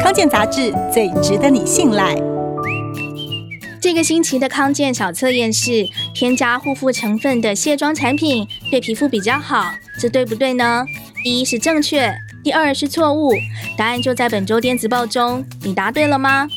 康健杂志最值得你信赖。这个星期的康健小测验是添加护肤成分的卸妆产品对皮肤比较好这对不对呢？一是正确第二是错误答案就在本周电子报中你答对了吗？